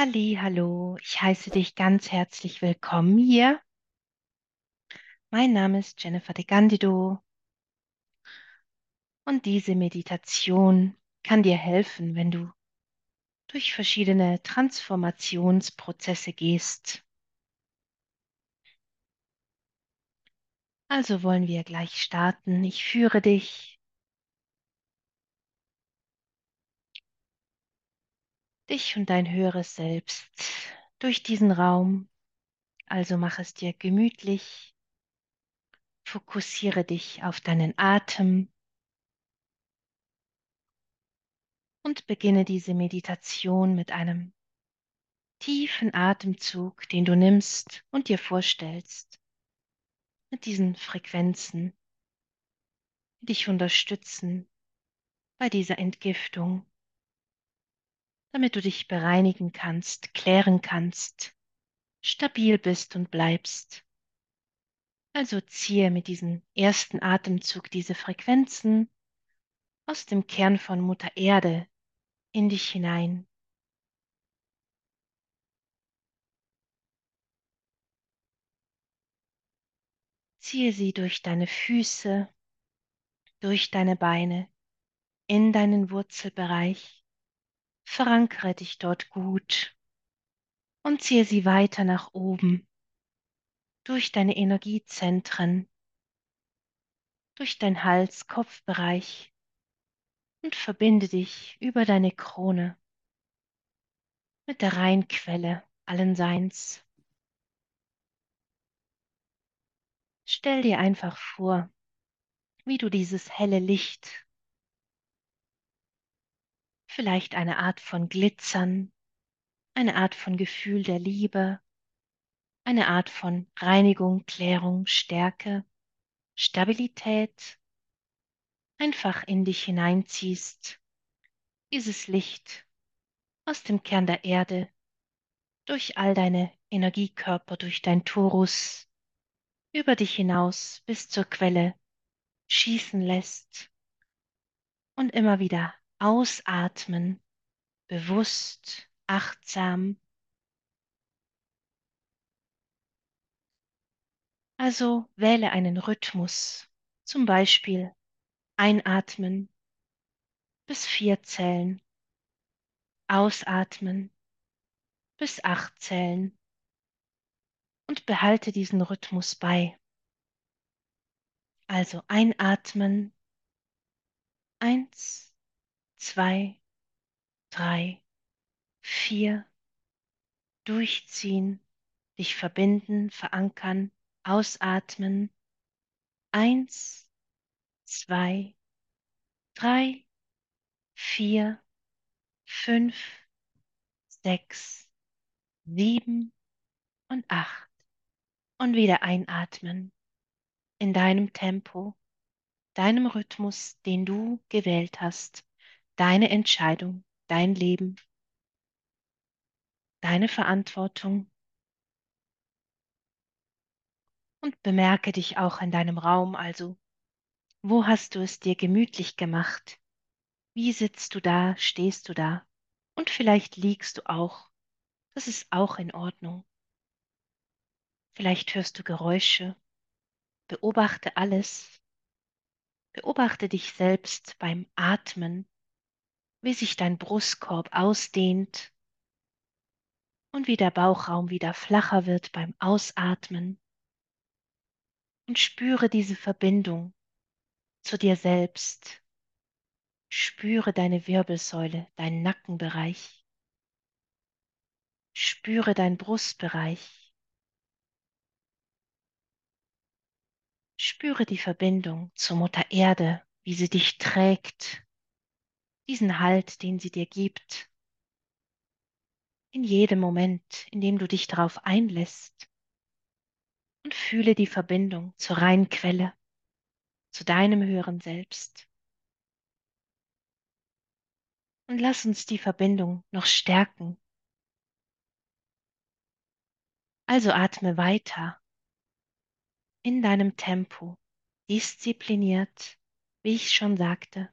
Halli, hallo, ich heiße dich ganz herzlich willkommen hier. Mein Name ist Jennifer de Gandido und diese Meditation kann dir helfen, wenn du durch verschiedene Transformationsprozesse gehst. Also wollen wir gleich starten. Ich führe dich, dich und dein höheres Selbst durch diesen Raum. Also mach es dir gemütlich. Fokussiere dich auf deinen Atem und beginne diese Meditation mit einem tiefen Atemzug, den du nimmst und dir vorstellst, mit diesen Frequenzen, die dich unterstützen bei dieser Entgiftung, damit du dich bereinigen kannst, klären kannst, stabil bist und bleibst. Also ziehe mit diesem ersten Atemzug diese Frequenzen aus dem Kern von Mutter Erde in dich hinein. Ziehe sie durch deine Füße, durch deine Beine, in deinen Wurzelbereich. Verankere dich dort gut und ziehe sie weiter nach oben, durch deine Energiezentren, durch dein Hals-Kopfbereich und verbinde dich über deine Krone mit der Reinquelle allen Seins. Stell dir einfach vor, wie du dieses helle Licht, vielleicht eine Art von Glitzern, eine Art von Gefühl der Liebe, eine Art von Reinigung, Klärung, Stärke, Stabilität, einfach in dich hineinziehst, dieses Licht aus dem Kern der Erde, durch all deine Energiekörper, durch dein Torus, über dich hinaus bis zur Quelle schießen lässt und immer wieder ausatmen, bewusst, achtsam. Also wähle einen Rhythmus, zum Beispiel einatmen bis vier Zellen, ausatmen bis acht Zellen und behalte diesen Rhythmus bei. Also einatmen. Eins, zwei, drei, vier. Durchziehen, dich verbinden, verankern, ausatmen. Eins, zwei, drei, vier, fünf, sechs, sieben und acht. Und wieder einatmen in deinem Tempo, deinem Rhythmus, den du gewählt hast, deine Entscheidung, dein Leben, deine Verantwortung. Und bemerke dich auch in deinem Raum, also wo hast du es dir gemütlich gemacht? Wie sitzt du da, stehst du da? Und vielleicht liegst du auch. Das ist auch in Ordnung. Vielleicht hörst du Geräusche. Beobachte alles. Beobachte dich selbst beim Atmen, wie sich dein Brustkorb ausdehnt und wie der Bauchraum wieder flacher wird beim Ausatmen. Und spüre diese Verbindung zu dir selbst. Spüre deine Wirbelsäule, deinen Nackenbereich. Spüre deinen Brustbereich. Spüre die Verbindung zur Mutter Erde, wie sie dich trägt, diesen Halt, den sie dir gibt. In jedem Moment, in dem du dich darauf einlässt. Und fühle die Verbindung zur reinen Quelle, zu deinem höheren Selbst. Und lass uns die Verbindung noch stärken. Also atme weiter in deinem Tempo, diszipliniert, wie ich schon sagte.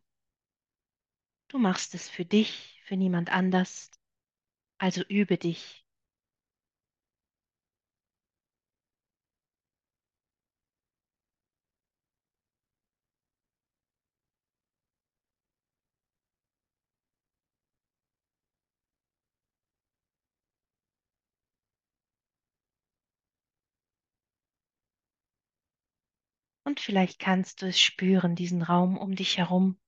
Du machst es für dich, für niemand anders. Also übe dich. Und vielleicht kannst du es spüren, diesen Raum um dich herum,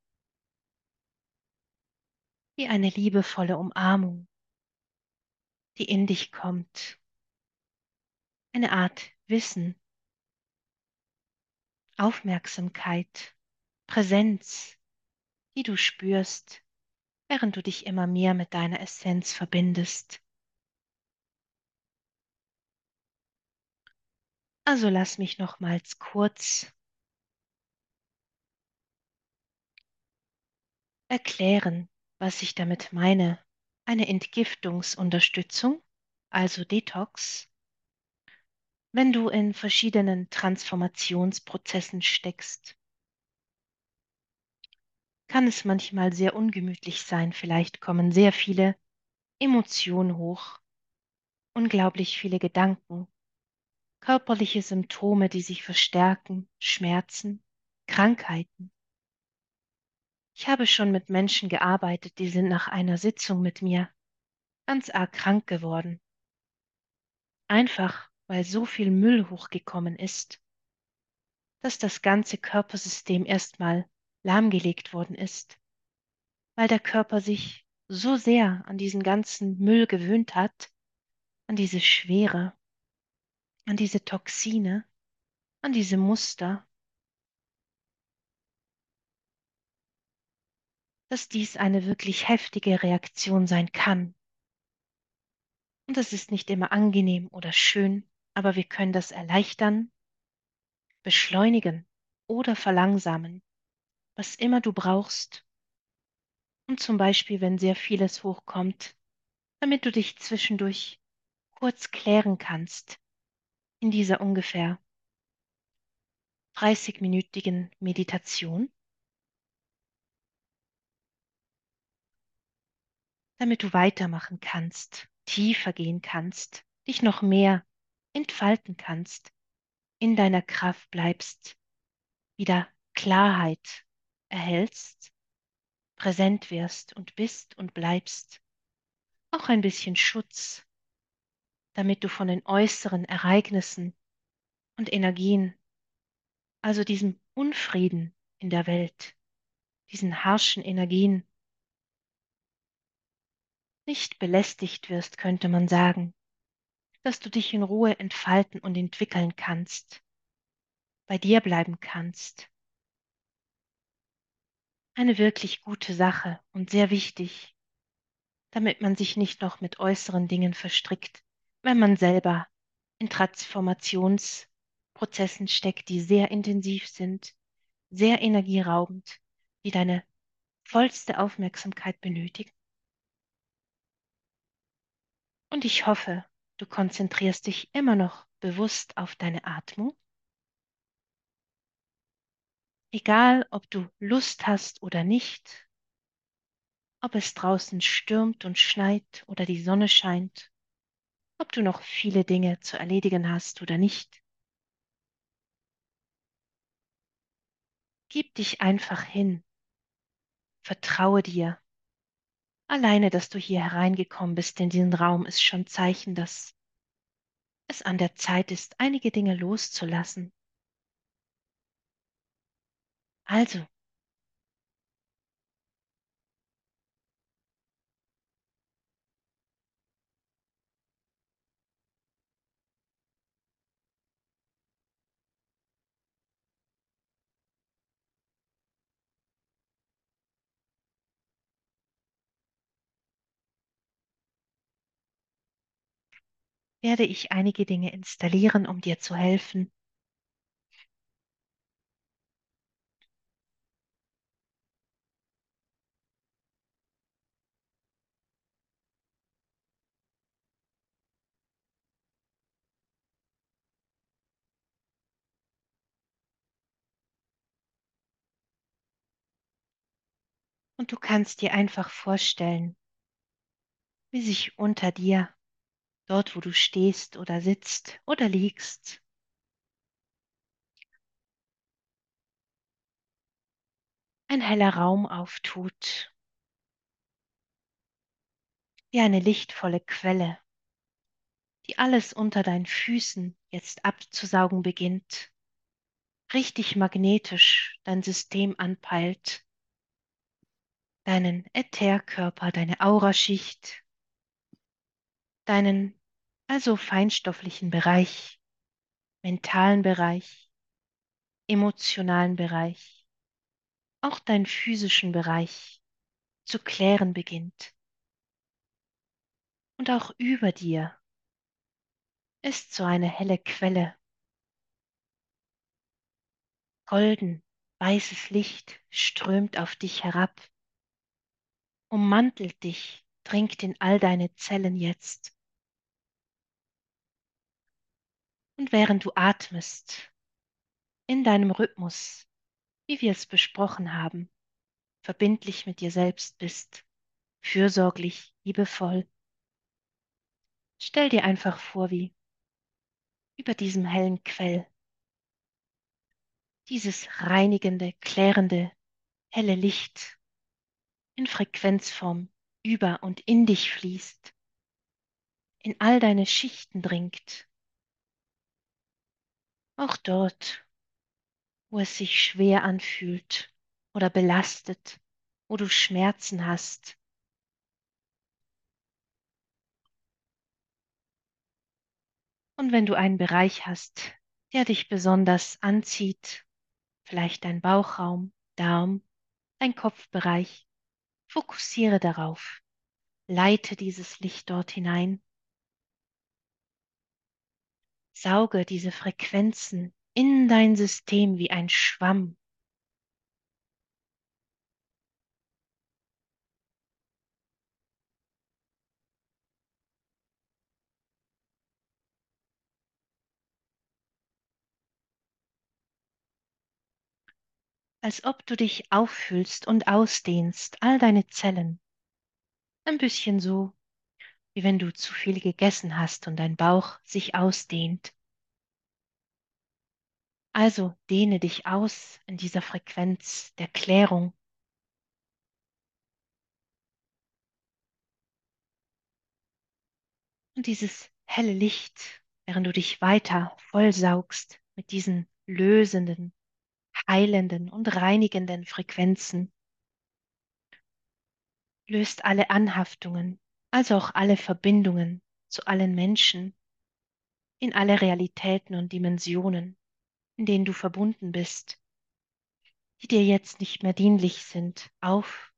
wie eine liebevolle Umarmung, die in dich kommt. Eine Art Wissen, Aufmerksamkeit, Präsenz, die du spürst, während du dich immer mehr mit deiner Essenz verbindest. Also lass mich nochmals kurz erklären, was ich damit meine. Eine Entgiftungsunterstützung, also Detox, wenn du in verschiedenen Transformationsprozessen steckst. Kann es manchmal sehr ungemütlich sein, vielleicht kommen sehr viele Emotionen hoch, unglaublich viele Gedanken, körperliche Symptome, die sich verstärken, Schmerzen, Krankheiten. Ich habe schon mit Menschen gearbeitet, die sind nach einer Sitzung mit mir ganz arg krank geworden. Einfach weil so viel Müll hochgekommen ist, dass das ganze Körpersystem erstmal lahmgelegt worden ist, weil der Körper sich so sehr an diesen ganzen Müll gewöhnt hat, an diese Schwere, an diese Toxine, an diese Muster, dass dies eine wirklich heftige Reaktion sein kann. Und das ist nicht immer angenehm oder schön, aber wir können das erleichtern, beschleunigen oder verlangsamen, was immer du brauchst. Und zum Beispiel, wenn sehr vieles hochkommt, damit du dich zwischendurch kurz klären kannst in dieser ungefähr 30-minütigen Meditation, damit du weitermachen kannst, tiefer gehen kannst, dich noch mehr entfalten kannst, in deiner Kraft bleibst, wieder Klarheit erhältst, präsent wirst und bist und bleibst, auch ein bisschen Schutz, damit du von den äußeren Ereignissen und Energien, also diesem Unfrieden in der Welt, diesen harschen Energien, nicht belästigt wirst, könnte man sagen, dass du dich in Ruhe entfalten und entwickeln kannst, bei dir bleiben kannst. Eine wirklich gute Sache und sehr wichtig, damit man sich nicht noch mit äußeren Dingen verstrickt, wenn man selber in Transformationsprozessen steckt, die sehr intensiv sind, sehr energieraubend, die deine vollste Aufmerksamkeit benötigen. Und ich hoffe, du konzentrierst dich immer noch bewusst auf deine Atmung. Egal, ob du Lust hast oder nicht, ob es draußen stürmt und schneit oder die Sonne scheint, ob du noch viele Dinge zu erledigen hast oder nicht. Gib dich einfach hin. Vertraue dir. Alleine, dass du hier hereingekommen bist in diesen Raum, ist schon Zeichen, dass es an der Zeit ist, einige Dinge loszulassen. Also, werde ich einige Dinge installieren, um dir zu helfen. Und du kannst dir einfach vorstellen, wie sich unter dir, dort wo du stehst oder sitzt oder liegst, ein heller Raum auftut, wie eine lichtvolle Quelle, die alles unter deinen Füßen jetzt abzusaugen beginnt, richtig magnetisch dein System anpeilt, deinen Ätherkörper, deine Auraschicht, deinen also feinstofflichen Bereich, mentalen Bereich, emotionalen Bereich, auch deinen physischen Bereich zu klären beginnt. Und auch über dir ist so eine helle Quelle. Golden, weißes Licht strömt auf dich herab, ummantelt dich, dringt in all deine Zellen jetzt. Und während du atmest, in deinem Rhythmus, wie wir es besprochen haben, verbindlich mit dir selbst bist, fürsorglich, liebevoll, stell dir einfach vor, wie über diesem hellen Quell dieses reinigende, klärende, helle Licht in Frequenzform über und in dich fließt, in all deine Schichten dringt, auch dort, wo es sich schwer anfühlt oder belastet, wo du Schmerzen hast. Und wenn du einen Bereich hast, der dich besonders anzieht, vielleicht dein Bauchraum, Darm, dein Kopfbereich, fokussiere darauf, leite dieses Licht dort hinein, sauge diese Frequenzen in dein System wie ein Schwamm als ob du dich auffüllst und ausdehnst, all deine Zellen. Ein bisschen so, wie wenn du zu viel gegessen hast und dein Bauch sich ausdehnt. Also dehne dich aus in dieser Frequenz der Klärung. Und dieses helle Licht, während du dich weiter vollsaugst mit diesen lösenden, heilenden und reinigenden Frequenzen, löst alle Anhaftungen, also auch alle Verbindungen zu allen Menschen, in alle Realitäten und Dimensionen, in denen du verbunden bist, die dir jetzt nicht mehr dienlich sind, auf.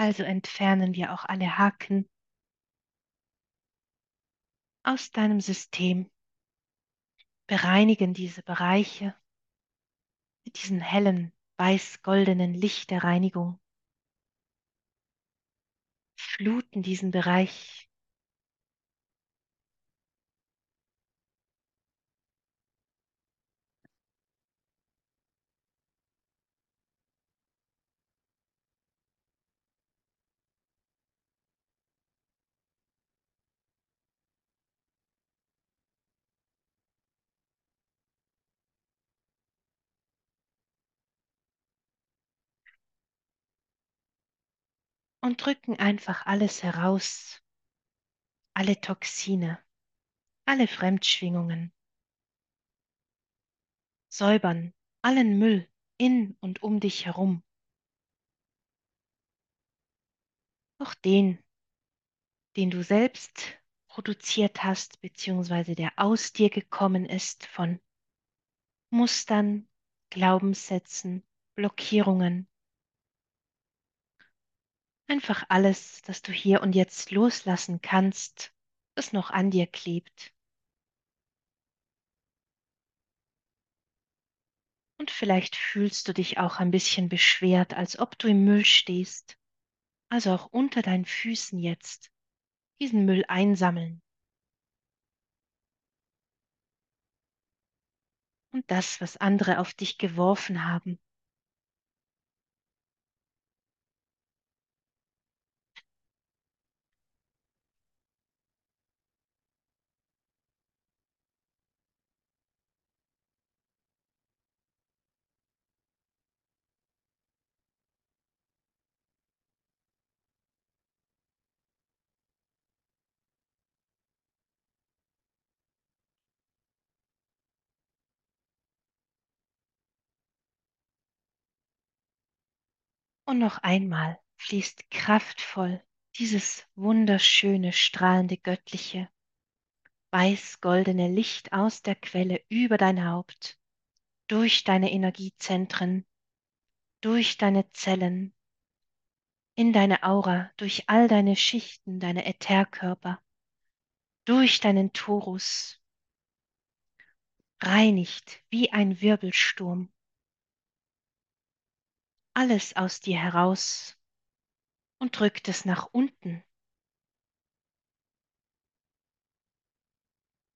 Also entfernen wir auch alle Haken aus deinem System, bereinigen diese Bereiche mit diesem hellen, weiß-goldenen Licht der Reinigung, fluten diesen Bereich und drücken einfach alles heraus, alle Toxine, alle Fremdschwingungen, säubern allen Müll in und um dich herum, auch den, den du selbst produziert hast, beziehungsweise der aus dir gekommen ist von Mustern, Glaubenssätzen, Blockierungen. Einfach alles, das du hier und jetzt loslassen kannst, das noch an dir klebt. Und vielleicht fühlst du dich auch ein bisschen beschwert, als ob du im Müll stehst. Also auch unter deinen Füßen jetzt diesen Müll einsammeln. Und das, was andere auf dich geworfen haben, Und noch einmal fließt kraftvoll dieses wunderschöne, strahlende, göttliche, weiß-goldene Licht aus der Quelle über dein Haupt, durch deine Energiezentren, durch deine Zellen, in deine Aura, durch all deine Schichten, deine Ätherkörper, durch deinen Torus, reinigt wie ein Wirbelsturm alles aus dir heraus und drückt es nach unten.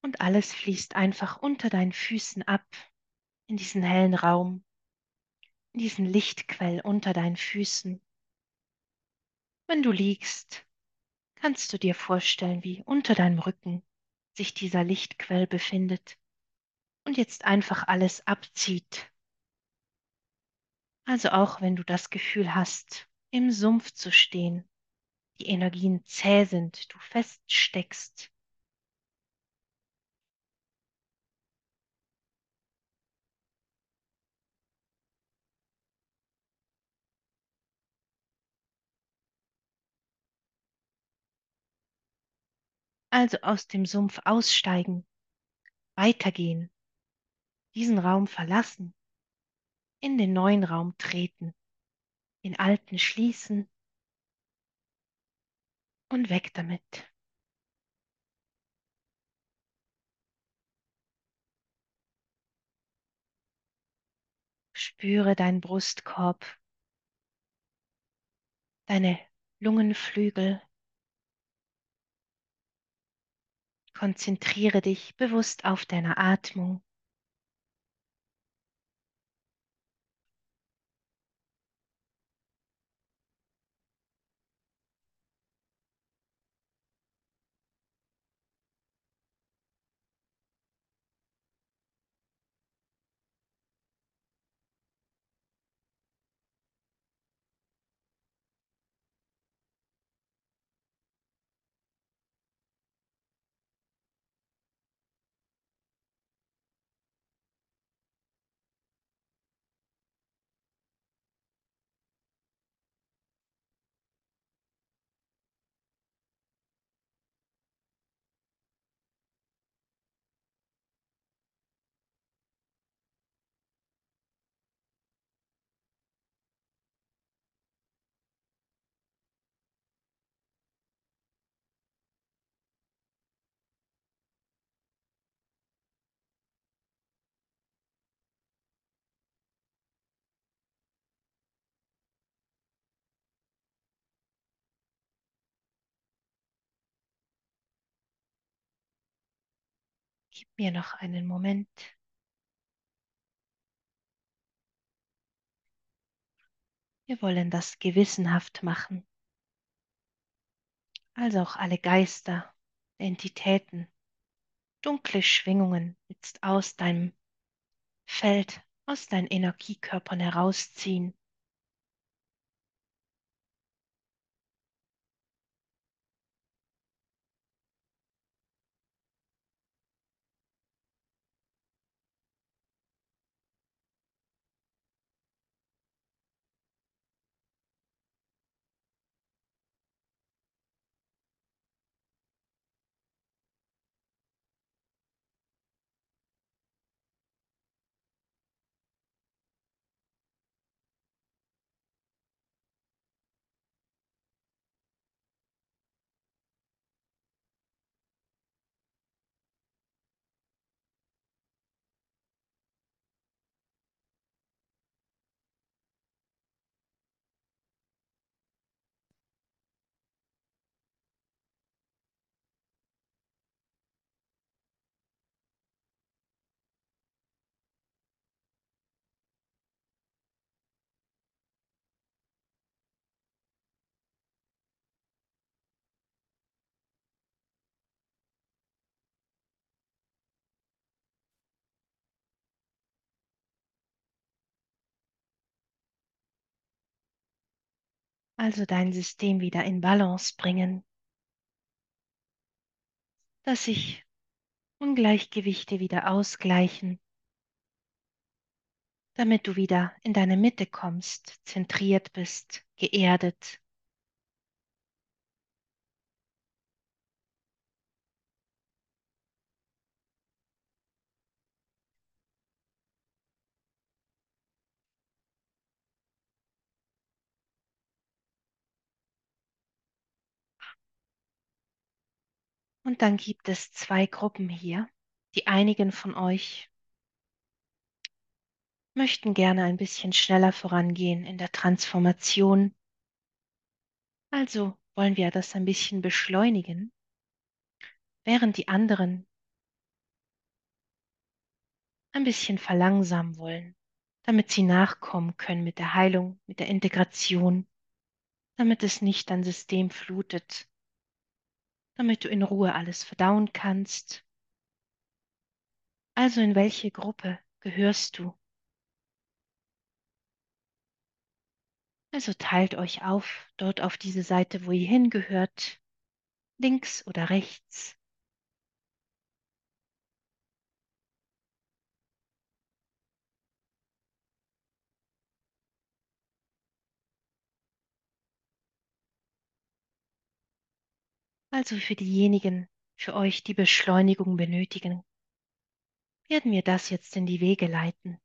Und alles fließt einfach unter deinen Füßen ab in diesen hellen Raum, in diesen Lichtquell unter deinen Füßen. Wenn du liegst, kannst du dir vorstellen, wie unter deinem Rücken sich dieser Lichtquell befindet und jetzt einfach alles abzieht. Also auch wenn du das Gefühl hast, im Sumpf zu stehen, die Energien zäh sind, du feststeckst, Also aus dem Sumpf aussteigen, weitergehen, diesen Raum verlassen, in den neuen Raum treten, den alten schließen und weg damit. Spüre deinen Brustkorb, deine Lungenflügel. Konzentriere dich bewusst auf deine Atmung. Gib mir noch einen Moment. Wir wollen das gewissenhaft machen. Also auch alle Geister, Entitäten, dunkle Schwingungen jetzt aus deinem Feld, aus deinen Energiekörpern herausziehen. Also dein System wieder in Balance bringen, dass sich Ungleichgewichte wieder ausgleichen, damit du wieder in deine Mitte kommst, zentriert bist, geerdet. Und dann gibt es zwei Gruppen hier. Die einigen von euch möchten gerne ein bisschen schneller vorangehen in der Transformation. Also wollen wir das ein bisschen beschleunigen, während die anderen ein bisschen verlangsamen wollen, damit sie nachkommen können mit der Heilung, mit der Integration, damit es nicht dein System flutet, damit du in Ruhe alles verdauen kannst. Also in welche Gruppe gehörst du? Also teilt euch auf, dort auf diese Seite, wo ihr hingehört, links oder rechts. Also für diejenigen, für euch, die Beschleunigung benötigen, werden wir das jetzt in die Wege leiten.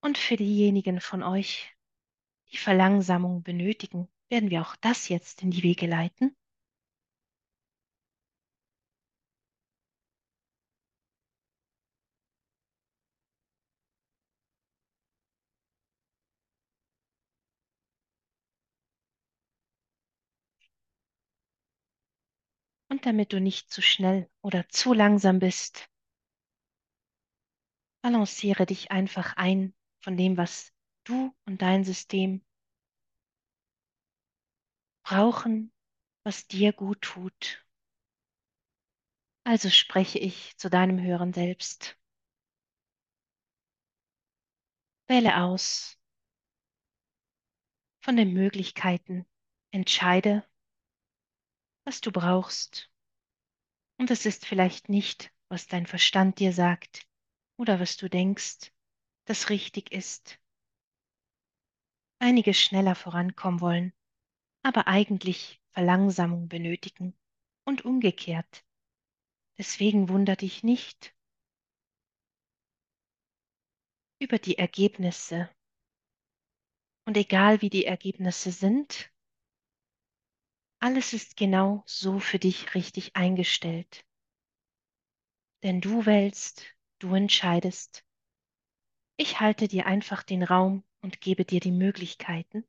Und für diejenigen von euch, die Verlangsamung benötigen, werden wir auch das jetzt in die Wege leiten. Damit du nicht zu schnell oder zu langsam bist, balanciere dich einfach ein von dem, was du und dein System brauchen, was dir gut tut. Also spreche ich zu deinem höheren Selbst. Wähle aus von den Möglichkeiten, entscheide, was du brauchst. Und es ist vielleicht nicht, was dein Verstand dir sagt oder was du denkst, das richtig ist. Einige schneller vorankommen wollen, aber eigentlich Verlangsamung benötigen und umgekehrt. Deswegen wunder dich nicht über die Ergebnisse. Und egal wie die Ergebnisse sind, alles ist genau so für dich richtig eingestellt. Denn du wählst, du entscheidest. Ich halte dir einfach den Raum und gebe dir die Möglichkeiten.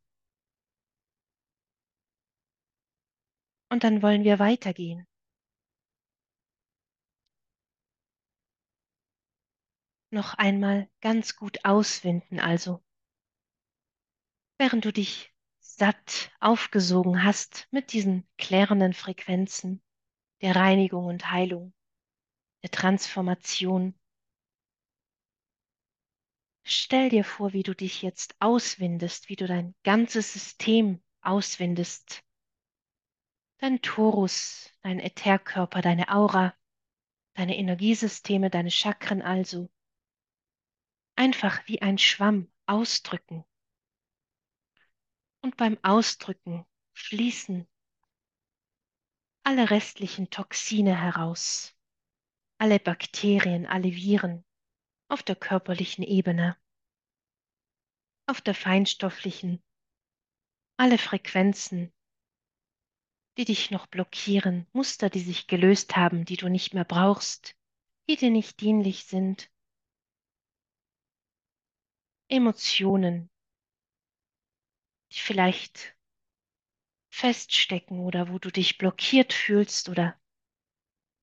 Und dann wollen wir weitergehen. Noch einmal ganz gut auswinden also. Während du dich satt aufgesogen hast mit diesen klärenden Frequenzen der Reinigung und Heilung, der Transformation. Stell dir vor, wie du dich jetzt auswindest, wie du dein ganzes System auswindest. Dein Torus, dein Ätherkörper, deine Aura, deine Energiesysteme, deine Chakren also. Einfach wie ein Schwamm ausdrücken. Und beim Ausdrücken fließen alle restlichen Toxine heraus, alle Bakterien, alle Viren auf der körperlichen Ebene, auf der feinstofflichen, alle Frequenzen, die dich noch blockieren, Muster, die sich gelöst haben, die du nicht mehr brauchst, die dir nicht dienlich sind, Emotionen, die vielleicht feststecken oder wo du dich blockiert fühlst oder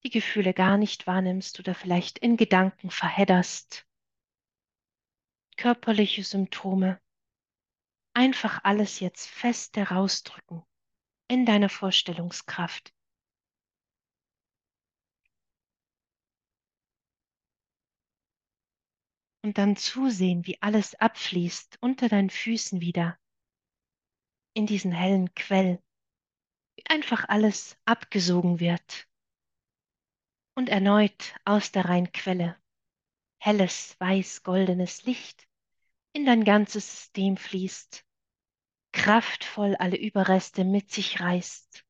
die Gefühle gar nicht wahrnimmst oder vielleicht in Gedanken verhedderst. Körperliche Symptome. Einfach alles jetzt fest herausdrücken. in deiner Vorstellungskraft. Und dann zusehen, wie alles abfließt unter deinen Füßen wieder in diesen hellen Quell, wie einfach alles abgesogen wird und erneut aus der reinen helles, weiß-goldenes Licht in dein ganzes System fließt, kraftvoll alle Überreste mit sich reißt,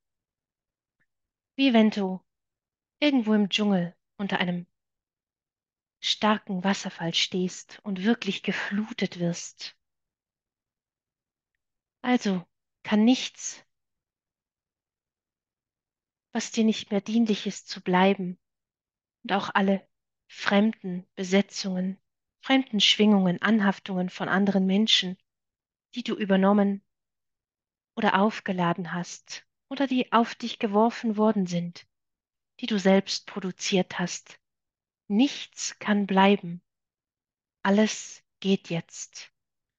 wie wenn du irgendwo im Dschungel unter einem starken Wasserfall stehst und wirklich geflutet wirst. Also kann nichts, was dir nicht mehr dienlich ist, zu bleiben, und auch alle fremden Besetzungen, fremden Schwingungen, Anhaftungen von anderen Menschen, die du übernommen oder aufgeladen hast oder die auf dich geworfen worden sind, die du selbst produziert hast. Nichts kann bleiben. Alles geht jetzt,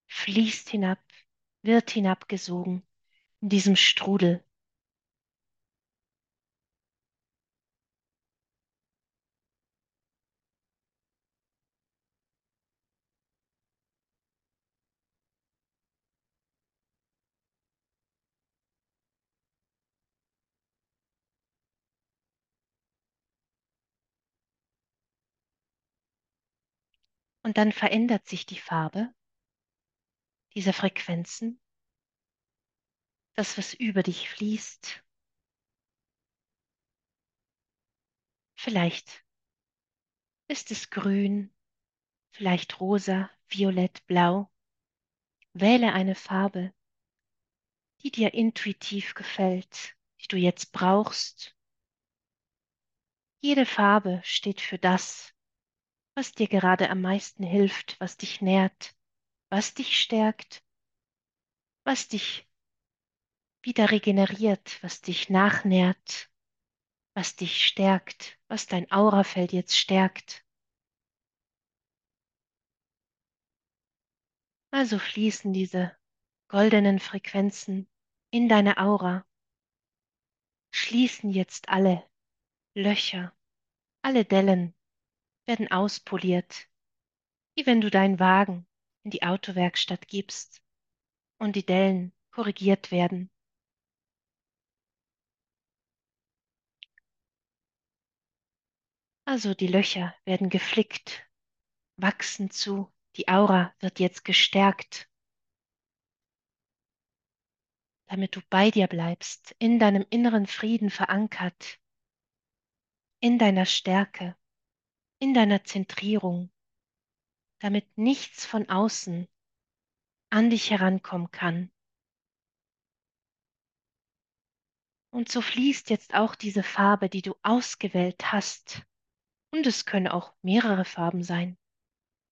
fließt hinab, wird hinabgesogen in diesem Strudel. Und dann verändert sich die Farbe dieser Frequenzen, das, was über dich fließt. Vielleicht ist es grün, vielleicht rosa, violett, blau. Wähle eine Farbe, die dir intuitiv gefällt, die du jetzt brauchst. Jede Farbe steht für das, was dir gerade am meisten hilft, was dich nährt, was dich stärkt, was dich wieder regeneriert, was dich nachnährt, was dich stärkt, was dein Aurafeld jetzt stärkt. Also fließen diese goldenen Frequenzen in deine Aura, schließen jetzt alle Löcher, alle Dellen werden auspoliert, wie wenn du deinen Wagen in die Autowerkstatt gibst und die Dellen korrigiert werden. Also die Löcher werden geflickt, wachsen zu, die Aura wird jetzt gestärkt, damit du bei dir bleibst, in deinem inneren Frieden verankert, in deiner Stärke, in deiner Zentrierung, damit nichts von außen an dich herankommen kann. Und so fließt jetzt auch diese Farbe, die du ausgewählt hast. Und es können auch mehrere Farben sein,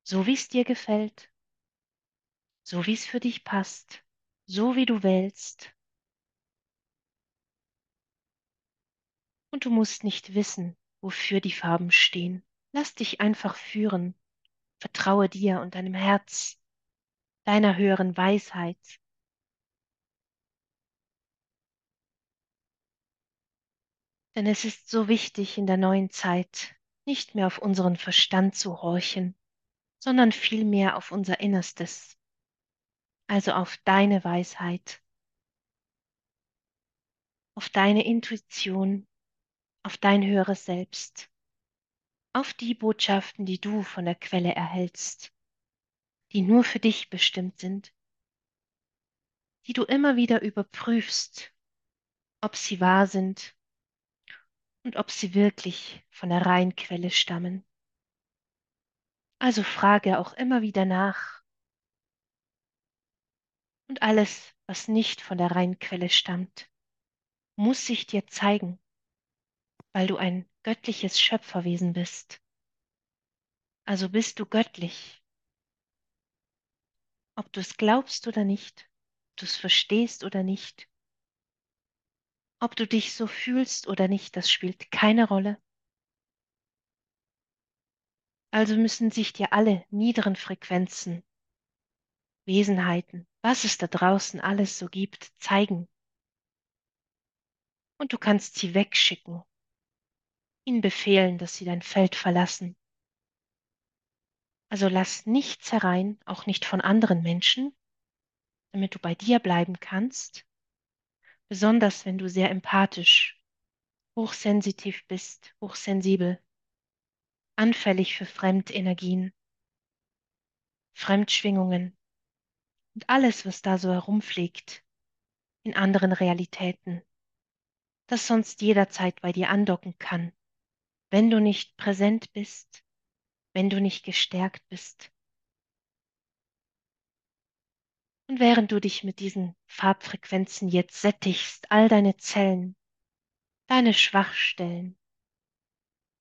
so wie es dir gefällt, so wie es für dich passt, so wie du wählst. Und du musst nicht wissen, wofür die Farben stehen. Lass dich einfach führen. Vertraue dir und deinem Herz, deiner höheren Weisheit. Denn es ist so wichtig in der neuen Zeit, nicht mehr auf unseren Verstand zu horchen, sondern vielmehr auf unser Innerstes, also auf deine Weisheit, auf deine Intuition, auf dein höheres Selbst, auf die Botschaften, die du von der Quelle erhältst, die nur für dich bestimmt sind, die du immer wieder überprüfst, ob sie wahr sind und ob sie wirklich von der Reinquelle stammen. Also frage auch immer wieder nach. Und alles, was nicht von der Reinquelle stammt, muss sich dir zeigen, weil du ein göttliches Schöpferwesen bist. Also bist du göttlich. Ob du es glaubst oder nicht, ob du es verstehst oder nicht, ob du dich so fühlst oder nicht, das spielt keine Rolle. Also müssen sich dir alle niederen Frequenzen, Wesenheiten, was es da draußen alles so gibt, zeigen. Und du kannst sie wegschicken, ihnen befehlen, dass sie dein Feld verlassen. Also lass nichts herein, auch nicht von anderen Menschen, damit du bei dir bleiben kannst, besonders wenn du sehr empathisch, hochsensitiv bist, hochsensibel, anfällig für Fremdenergien, Fremdschwingungen und alles, was da so herumfliegt in anderen Realitäten, das sonst jederzeit bei dir andocken kann, wenn du nicht präsent bist, wenn du nicht gestärkt bist. Und während du dich mit diesen Farbfrequenzen jetzt sättigst, all deine Zellen, deine Schwachstellen,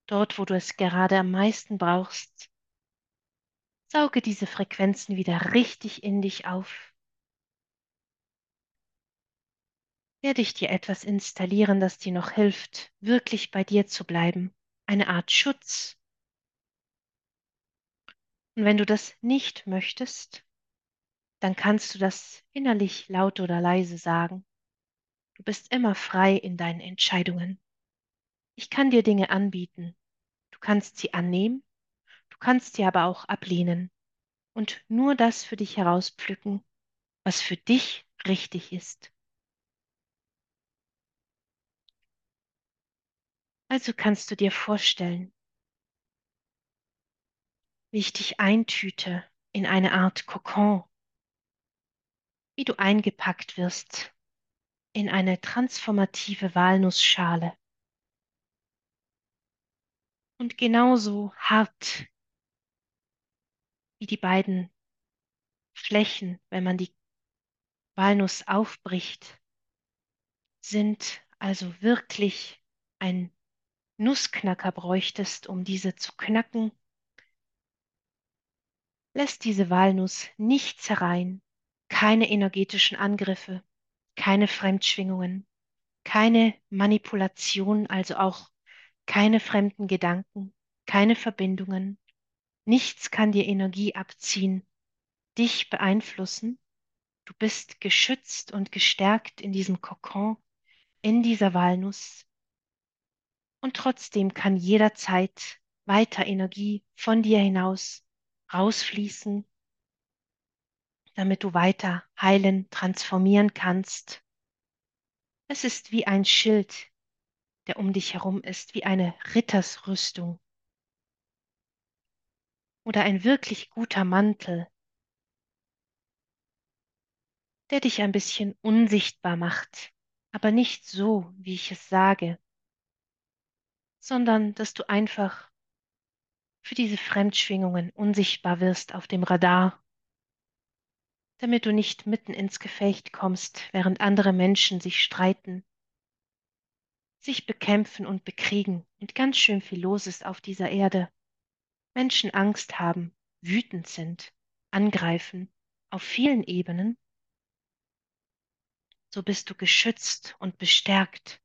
dort, wo du es gerade am meisten brauchst, sauge diese Frequenzen wieder richtig in dich auf. Werde ich dir etwas installieren, das dir noch hilft, wirklich bei dir zu bleiben, eine Art Schutz. Und wenn du das nicht möchtest, dann kannst du das innerlich laut oder leise sagen. Du bist immer frei in deinen Entscheidungen. Ich kann dir Dinge anbieten. Du kannst sie annehmen, du kannst sie aber auch ablehnen und nur das für dich herauspflücken, was für dich richtig ist. Also kannst du dir vorstellen, wie ich dich eintüte in eine Art Kokon, wie du eingepackt wirst in eine transformative Walnussschale. Und genauso hart wie die beiden Flächen, wenn man die Walnuss aufbricht, sind also wirklich ein Nussknacker bräuchtest, um diese zu knacken, lässt diese Walnuss nichts herein, keine energetischen Angriffe, keine Fremdschwingungen, keine Manipulation, also auch keine fremden Gedanken, keine Verbindungen. Nichts kann dir Energie abziehen, dich beeinflussen. Du bist geschützt und gestärkt in diesem Kokon, in dieser Walnuss. Und trotzdem kann jederzeit weiter Energie von dir hinaus rausfließen, damit du weiter heilen, transformieren kannst. Es ist wie ein Schild, der um dich herum ist, wie eine Rittersrüstung oder ein wirklich guter Mantel, der dich ein bisschen unsichtbar macht, aber nicht so, wie ich es sage, sondern dass du einfach für diese Fremdschwingungen unsichtbar wirst auf dem Radar, damit du nicht mitten ins Gefecht kommst, während andere Menschen sich streiten, sich bekämpfen und bekriegen und ganz schön viel los ist auf dieser Erde. Menschen Angst haben, wütend sind, angreifen, auf vielen Ebenen, so bist du geschützt und bestärkt.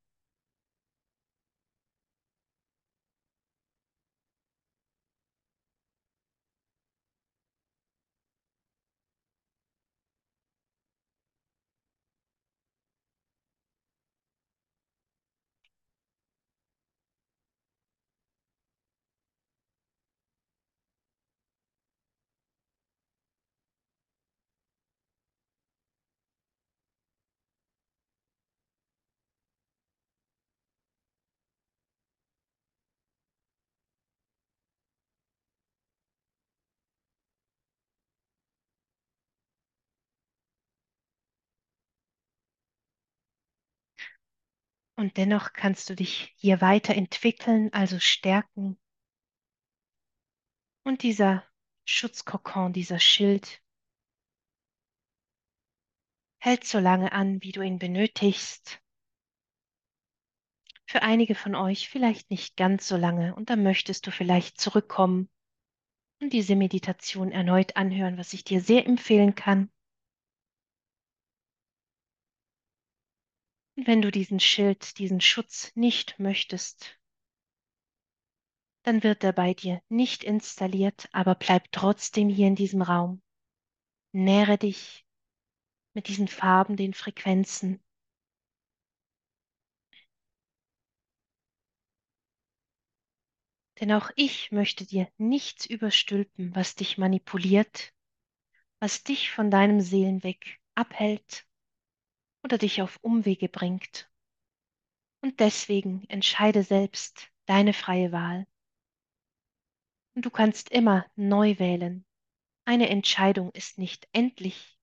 Und dennoch kannst du dich hier weiterentwickeln, also stärken. Und dieser Schutzkokon, dieser Schild, hält so lange an, wie du ihn benötigst. Für einige von euch vielleicht nicht ganz so lange und dann möchtest du vielleicht zurückkommen und diese Meditation erneut anhören, was ich dir sehr empfehlen kann. Wenn du diesen Schild, diesen Schutz nicht möchtest, dann wird er bei dir nicht installiert, aber bleib trotzdem hier in diesem Raum. Nähre dich mit diesen Farben, den Frequenzen. Denn auch ich möchte dir nichts überstülpen, was dich manipuliert, was dich von deinem Seelenweg abhält oder dich auf Umwege bringt. Und deswegen entscheide selbst deine freie Wahl. Und du kannst immer neu wählen. Eine Entscheidung ist nicht endlich.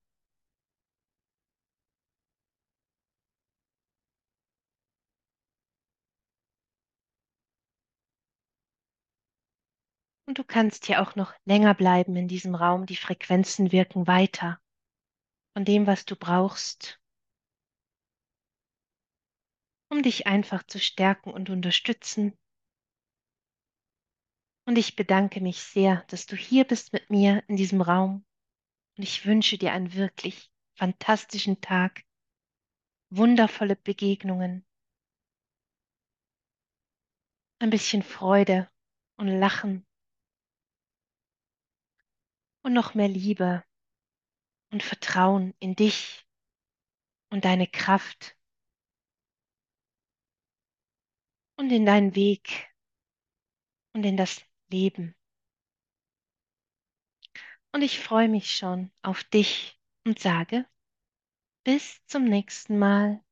Und du kannst hier auch noch länger bleiben in diesem Raum. Die Frequenzen wirken weiter von dem, was du brauchst, um dich einfach zu stärken und unterstützen. Und ich bedanke mich sehr, dass du hier bist mit mir in diesem Raum. Und ich wünsche dir einen wirklich fantastischen Tag, wundervolle Begegnungen, ein bisschen Freude und Lachen und noch mehr Liebe und Vertrauen in dich und deine Kraft und in deinen Weg und in das Leben. Und ich freue mich schon auf dich und sage bis zum nächsten Mal.